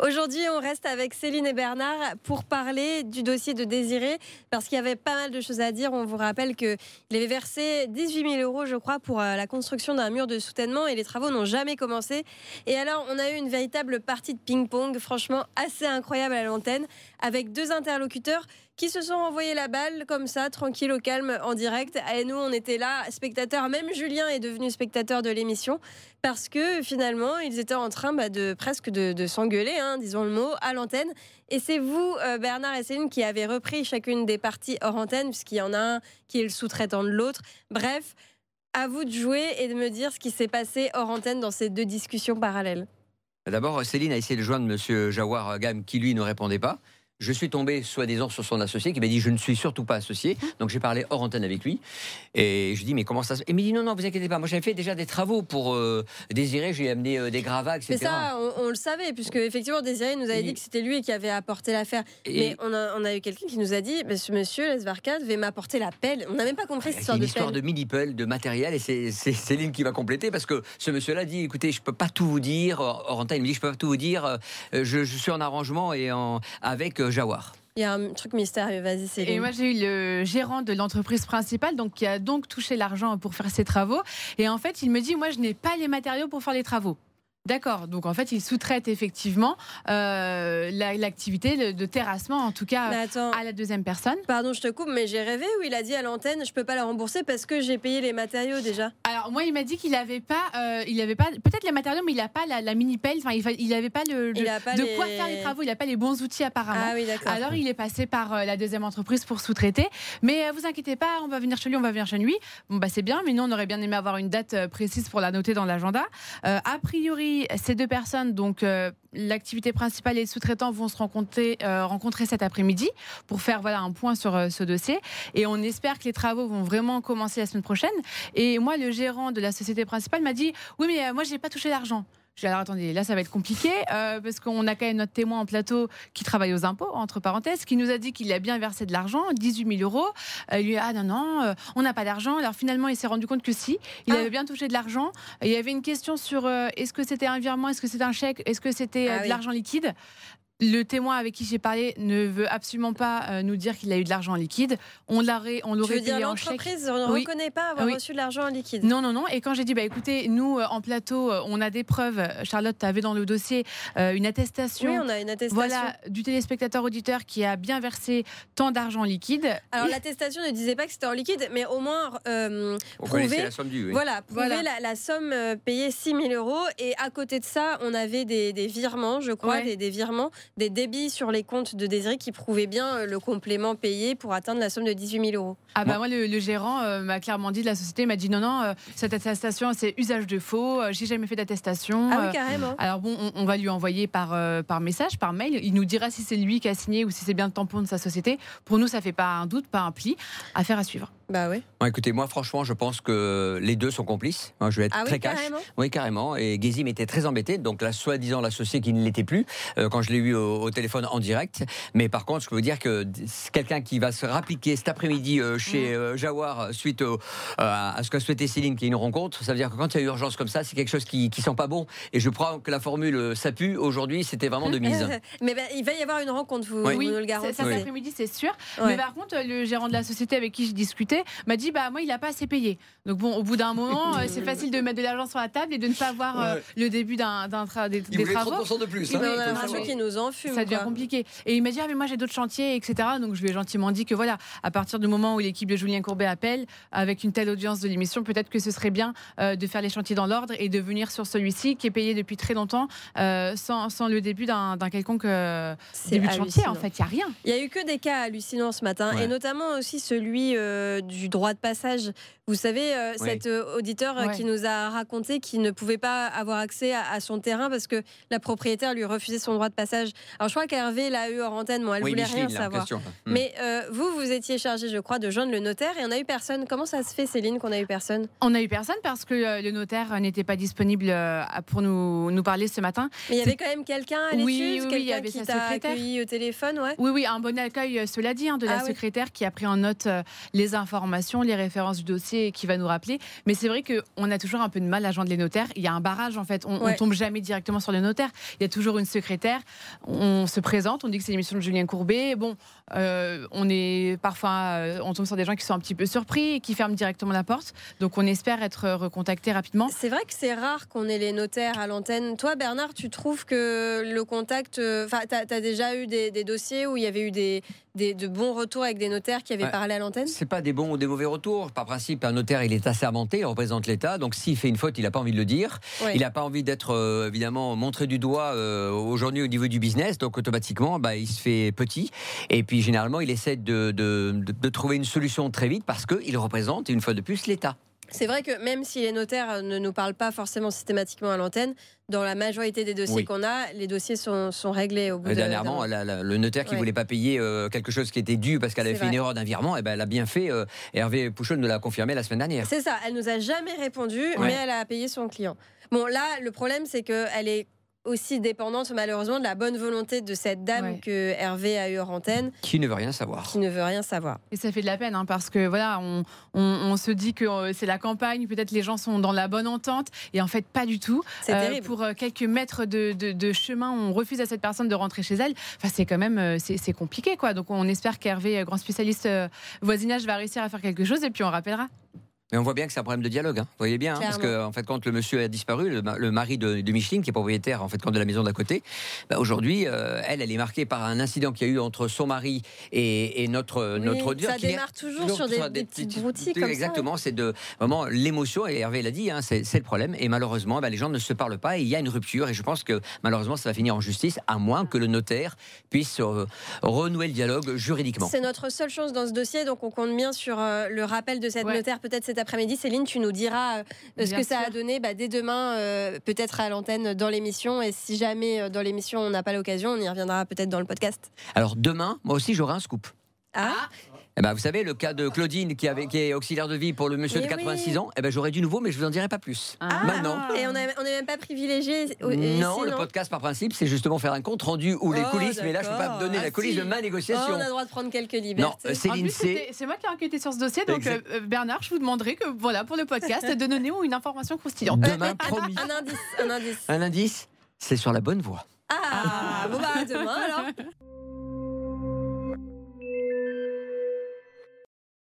Aujourd'hui, on reste avec Céline et Bernard pour parler du dossier de Désiré, parce qu'il y avait pas mal de choses à dire. On vous rappelle qu'il avait versé 18 000 euros, je crois, pour euh, la construction d'un mur de soutènement et les travaux n'ont jamais commencé. Et alors, on a eu une véritable partie de ping-pong, franchement assez incroyable à l'antenne, avec deux interlocuteurs qui se sont envoyés la balle comme ça, tranquille, au calme, en direct. Et nous, on était là, spectateurs. Même Julien est devenu spectateur de l'émission parce que finalement, ils étaient en train bah, de presque de, s'engueuler, hein, disons le mot, à l'antenne. Et c'est vous, euh, Bernard et Céline, qui avez repris chacune des parties hors antenne, puisqu'il y en a un qui est le sous-traitant de l'autre. Bref, à vous de jouer et de me dire ce qui s'est passé hors antenne dans ces deux discussions parallèles. D'abord, Céline a essayé de joindre M. Jawar Gam, qui lui ne répondait pas. Je suis tombé soi-disant sur son associé qui m'a dit je ne suis surtout pas associé. Donc j'ai parlé hors antenne avec lui et je dis mais comment ça se Et il m'a dit non non vous inquiétez pas moi j'avais fait déjà des travaux pour euh, Désiré j'ai amené euh, des gravats etc. Mais ça on, le savait puisque effectivement Désiré nous avait dit que c'était lui qui avait apporté l'affaire. Mais on a, on a eu quelqu'un qui nous a dit monsieur monsieur Lesvarka devait m'apporter la pelle. On n'a même pas compris cette histoire de pelle. histoire de mini pelle de matériel et c'est Céline qui va compléter parce que ce monsieur-là dit écoutez je peux pas tout vous dire hors antenne il me dit je peux pas tout vous dire euh, je, je suis en arrangement et en avec Jawar. Il y a un truc mystérieux, vas-y Céline. Et moi j'ai eu le gérant de l'entreprise principale donc qui a donc touché l'argent pour faire ses travaux et en fait il me dit moi je n'ai pas les matériaux pour faire les travaux. D'accord. Donc en fait, il sous-traite effectivement euh, l'activité de, terrassement, en tout cas à la deuxième personne. Pardon, je te coupe, mais j'ai rêvé où il a dit à l'antenne, je peux pas la rembourser parce que j'ai payé les matériaux déjà. Alors moi, il m'a dit qu'il avait pas, euh, il avait pas, peut-être les matériaux, mais il n'a pas la, mini pelle. Enfin, il, n'avait pas le, de quoi faire les travaux. Il n'a pas les bons outils apparemment. Ah oui, d'accord. Alors il est passé par euh, la deuxième entreprise pour sous-traiter. Mais vous inquiétez pas, on va venir chez lui, on va venir chez lui. Bon bah c'est bien, mais nous on aurait bien aimé avoir une date précise pour la noter dans l'agenda. a priori ces deux personnes, donc euh, l'activité principale et le sous-traitant, vont se rencontrer, euh, rencontrer cet après-midi pour faire voilà un point sur euh, ce dossier. Et on espère que les travaux vont vraiment commencer la semaine prochaine. Et moi, le gérant de la société principale m'a dit oui, mais moi, j'ai pas touché l'argent. J'ai alors attendez, là ça va être compliqué euh, parce qu'on a quand même notre témoin en plateau qui travaille aux impôts, entre parenthèses, qui nous a dit qu'il a bien versé de l'argent, 18 000 euros. Euh, il lui a ah non, non, euh, on n'a pas d'argent. Alors finalement, il s'est rendu compte que si, il ah. avait bien touché de l'argent. Il y avait une question sur est-ce que c'était un virement, est-ce que c'était un chèque, est-ce que c'était ah de l'argent liquide? Le témoin avec qui j'ai parlé ne veut absolument pas euh, nous dire qu'il a eu de l'argent en liquide. On l'aurait, on l'aurait payé en chèque. L'entreprise ne reconnaît pas avoir reçu de l'argent en liquide. Non, non, non. Et quand j'ai dit, bah écoutez, nous euh, en plateau, euh, on a des preuves. Charlotte, tu avais dans le dossier une attestation. Oui, on a une attestation. Voilà, du téléspectateur auditeur qui a bien versé tant d'argent en liquide. Alors l'attestation ne disait pas que c'était en liquide, mais au moins prouver la somme due. Voilà, prouver La, somme payée 6 000 euros. Et à côté de ça, on avait des, virements, je crois, des, des virements des débits sur les comptes de Désiré qui prouvaient bien euh, le complément payé pour atteindre la somme de 18 000 euros. Ah bah moi, le, gérant euh, m'a clairement dit de la société, m'a dit non, non, euh, cette attestation, c'est usage de faux, j'ai jamais fait d'attestation. Ah oui, carrément. alors bon, on, va lui envoyer par, par message, par mail. Il nous dira si c'est lui qui a signé ou si c'est bien le tampon de sa société. Pour nous, ça fait pas un doute, pas un pli. Affaire à suivre. Bah oui. écoutez, moi, franchement, je pense que les deux sont complices. Moi, je vais être ah très oui, cash. Carrément. Oui, carrément. Et Gezim était très embêté. Donc, là, soi-disant, l'associé qui ne l'était plus, quand je l'ai eu au, téléphone en direct. Mais par contre, je peux vous dire que quelqu'un qui va se rappliquer cet après-midi euh, chez euh, Jawar suite à ce qu'a souhaité Céline, qui est une rencontre, ça veut dire que quand il y a urgence comme ça, c'est quelque chose qui, qui sent pas bon. Et je crois que la formule ça pue aujourd'hui, c'était vraiment de mise. Mais ben, il va y avoir une rencontre, vous, oui. nous le garantissez. Cet après-midi, c'est sûr. Mais par contre, le gérant de la société avec qui je discutais m'a dit bah moi, il n'a pas assez payé. Donc bon, au bout d'un moment, euh, c'est facile de mettre de l'argent sur la table et de ne pas voir le début d'un tra des, il des travaux. 30% de plus. Hein, il qui nous enfume. Ça devient compliqué. Et il m'a dit ah mais moi j'ai d'autres chantiers, etc. Donc je lui ai gentiment dit que voilà, à partir du moment où l'équipe de Julien Courbet appelle, avec une telle audience de l'émission, peut-être que ce serait bien euh, de faire les chantiers dans l'ordre et de venir sur celui-ci qui est payé depuis très longtemps euh, sans, sans, le début d'un quelconque début de chantier. En fait, il n'y a rien. Il y a eu que des cas hallucinants ce matin et notamment aussi celui du droit de passage Vous savez, euh, Oui. cet euh, auditeur euh, Ouais. qui nous a raconté qu'il ne pouvait pas avoir accès à, à son terrain parce que la propriétaire lui refusait son droit de passage. Alors je crois qu'Hervé l'a eu hors antenne, bon, elle oui, voulait Micheline, rien en savoir. question. Hmm. Mais euh, vous, vous étiez chargé, je crois, de joindre le notaire et on a eu personne. Comment ça se fait, Céline, qu'on a eu personne? On n'a eu personne parce que euh, le notaire n'était pas disponible euh, pour nous, nous parler ce matin. Mais il y avait quand même quelqu'un à l'étude, Oui, quelqu'un avait qui t'a accueilli au téléphone, ouais. Oui, oui, un bon accueil, cela dit, hein, de la Ah oui. secrétaire qui a pris en note euh, les informations, les références du dossier et qui va nous rappeler. Mais c'est vrai qu'on a toujours un peu de mal à joindre les notaires. Il y a un barrage, en fait. On, Ouais. tombe jamais directement sur le notaire. Il y a toujours une secrétaire. On se présente, on dit que c'est l'émission de Julien Courbet. Bon, euh, on est parfois, euh, on tombe sur des gens qui sont un petit peu surpris et qui ferment directement la porte. Donc, on espère être euh, recontacté rapidement. C'est vrai que c'est rare qu'on ait les notaires à l'antenne. Toi, Bernard, tu trouves que le contact. euh, Enfin, tu as, déjà eu des, des dossiers où il y avait eu des, des- de bons retours avec des notaires qui avaient parlé à l'antenne C'est pas des bons ou des mauvais retours. Par principe, un notaire, il est assermenté, il représente l'État. Donc, s'il fait une faute, il n'a pas envie de le dire. Ouais. Il n'a pas envie d'être euh, évidemment montré du doigt euh, aujourd'hui au niveau du business. Donc, automatiquement, bah, il se fait petit. Et puis, généralement, il essaie de, de- de- de trouver une solution très vite parce qu'il représente, une fois de plus, l'État. C'est vrai que même si les notaires ne nous parlent pas forcément systématiquement à l'antenne, dans la majorité des dossiers Oui. qu'on a, les dossiers sont, sont réglés au bout Euh, de Dernièrement, la- la- le notaire qui Ouais. voulait pas payer euh, quelque chose qui était dû parce qu'elle avait fait une erreur d'un virement, et ben, elle a bien fait. euh, Hervé Pouchon nous l'a confirmé la semaine dernière. C'est ça, elle nous a jamais répondu, Ouais. mais elle a payé son client. Bon, là, le problème, c'est qu'elle est aussi dépendante, malheureusement, de la bonne volonté de cette dame Ouais. que Hervé a eu hors antenne, Qui ne veut rien savoir. qui ne veut rien savoir. Et ça fait de la peine hein, parce que voilà, on, on- on se dit que euh, c'est la campagne, peut-être les gens sont dans la bonne entente, et en fait pas du tout. C'est Euh, terrible. Pour euh, quelques mètres de, de- de chemin, on refuse à cette personne de rentrer chez elle. Enfin, c'est quand même c'est c'est compliqué quoi. Donc on espère qu'Hervé, grand spécialiste voisinage, va réussir à faire quelque chose et puis on rappellera. Mais on voit bien que c'est un problème de dialogue. hein. Vous voyez bien, hein, parce que en fait, quand le monsieur a disparu, le, ma- le mari de, de Micheline, qui est propriétaire en fait quand de la maison d'à côté, bah, aujourd'hui, euh, elle, elle est marquée par un incident qu'il y a eu entre son mari et, et notre Oui, notre ça qui démarre toujours sur des, des petites broutilles comme. Exactement, c'est de vraiment l'émotion. Et Hervé l'a dit, hein, c'est le problème. Et malheureusement, bah, les gens ne se parlent pas. Et il y a une rupture. Et je pense que malheureusement, ça va finir en justice, à moins que le notaire puisse euh, renouer le dialogue juridiquement. C'est notre seule chance dans ce dossier, donc on compte bien sur euh, le rappel de cette Ouais. notaire peut-être cet après-midi. Céline, tu nous diras euh, ce que ça a donné bah, dès demain, euh, peut-être à l'antenne dans l'émission. Et si jamais euh, dans l'émission on n'a pas l'occasion, on y reviendra peut-être dans le podcast. Alors demain, moi aussi, j'aurai un scoop. Ah, Eh ben, vous savez, le cas de Claudine qui, avait, qui est auxiliaire de vie pour le monsieur Mais de 86 oui. ans, eh ben, j'aurai du nouveau, mais je vous en dirai pas plus. Ah. Maintenant. Et on n'est même pas privilégié. au- Non, le podcast par principe, c'est justement faire un compte rendu ou les Oh, coulisses, mais là, je ne peux pas vous donner Ah, la coulisse si. de ma Oh, négociation. on a le droit de prendre quelques non, libertés. euh, En Céline plus, C. c'était- c'est moi qui ai enquêté sur ce dossier, donc euh, Bernard, je vous demanderai que voilà pour le podcast de donner une information croustillante. Demain, promis. un indice, un indice. Un indice, c'est sur la bonne voie. Ah, bon bah à demain alors.